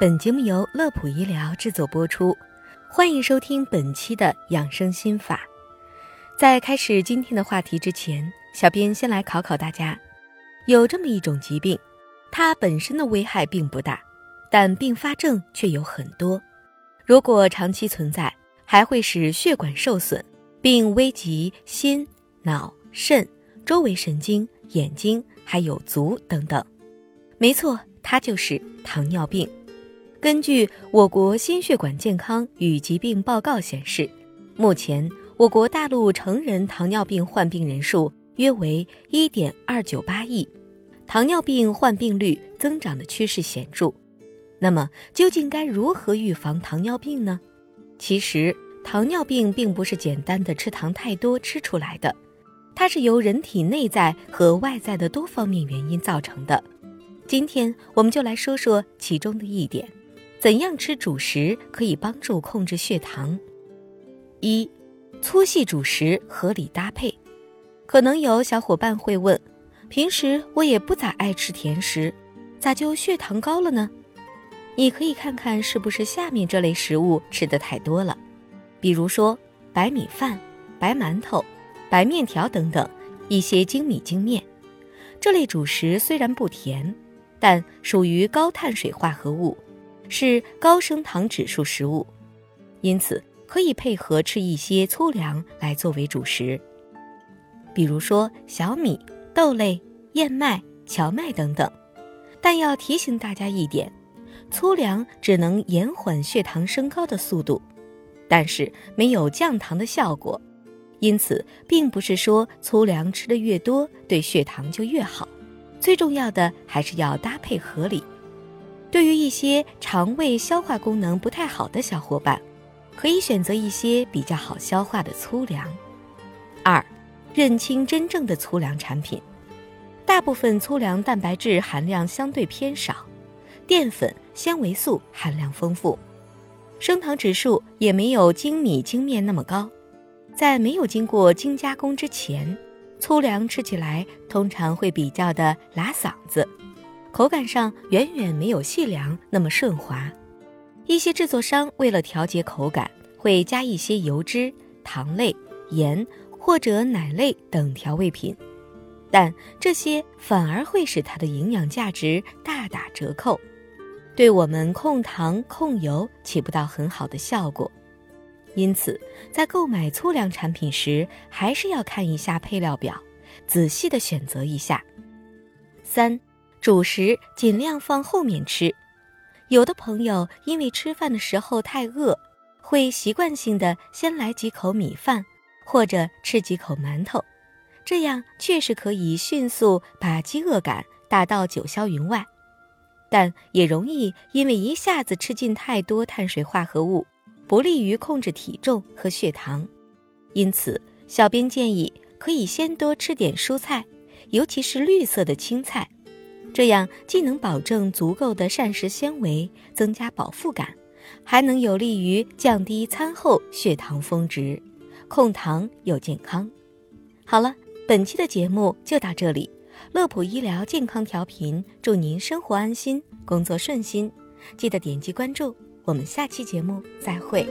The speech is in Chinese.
本节目由乐普医疗制作播出，欢迎收听本期的养生心法。在开始今天的话题之前，小编先来考考大家：有这么一种疾病，它本身的危害并不大，但并发症却有很多。如果长期存在，还会使血管受损，并危及心、脑、肾、周围神经、眼睛，还有足等等。没错，它就是糖尿病。根据我国心血管健康与疾病报告显示，目前我国大陆成人糖尿病患病人数约为一点二九八亿，糖尿病患病率增长的趋势显著。那么，究竟该如何预防糖尿病呢？其实，糖尿病并不是简单的吃糖太多吃出来的，它是由人体内在和外在的多方面原因造成的。今天，我们就来说说其中的一点。怎样吃主食可以帮助控制血糖？一、粗细主食合理搭配。可能有小伙伴会问：平时我也不咋爱吃甜食，咋就血糖高了呢？你可以看看是不是下面这类食物吃的太多了，比如说白米饭、白馒头、白面条等等一些精米精面。这类主食虽然不甜，但属于高碳水化合物。是高升糖指数食物，因此可以配合吃一些粗粮来作为主食，比如说小米、豆类、燕麦、荞麦等等。但要提醒大家一点，粗粮只能延缓血糖升高的速度，但是没有降糖的效果。因此，并不是说粗粮吃的越多对血糖就越好。最重要的还是要搭配合理。对于一些肠胃消化功能不太好的小伙伴，可以选择一些比较好消化的粗粮。二，认清真正的粗粮产品。大部分粗粮蛋白质含量相对偏少，淀粉、纤维素含量丰富，升糖指数也没有精米精面那么高。在没有经过精加工之前，粗粮吃起来通常会比较的拉嗓子。口感上远远没有细粮那么顺滑，一些制作商为了调节口感，会加一些油脂、糖类、盐或者奶类等调味品，但这些反而会使它的营养价值大打折扣，对我们控糖控油起不到很好的效果。因此，在购买粗粮产品时，还是要看一下配料表，仔细的选择一下。三。主食尽量放后面吃，有的朋友因为吃饭的时候太饿，会习惯性的先来几口米饭，或者吃几口馒头，这样确实可以迅速把饥饿感打到九霄云外，但也容易因为一下子吃进太多碳水化合物，不利于控制体重和血糖。因此，小编建议可以先多吃点蔬菜，尤其是绿色的青菜。这样既能保证足够的膳食纤维，增加饱腹感，还能有利于降低餐后血糖峰值，控糖又健康。好了，本期的节目就到这里。乐普医疗健康调频，祝您生活安心，工作顺心。记得点击关注，我们下期节目再会。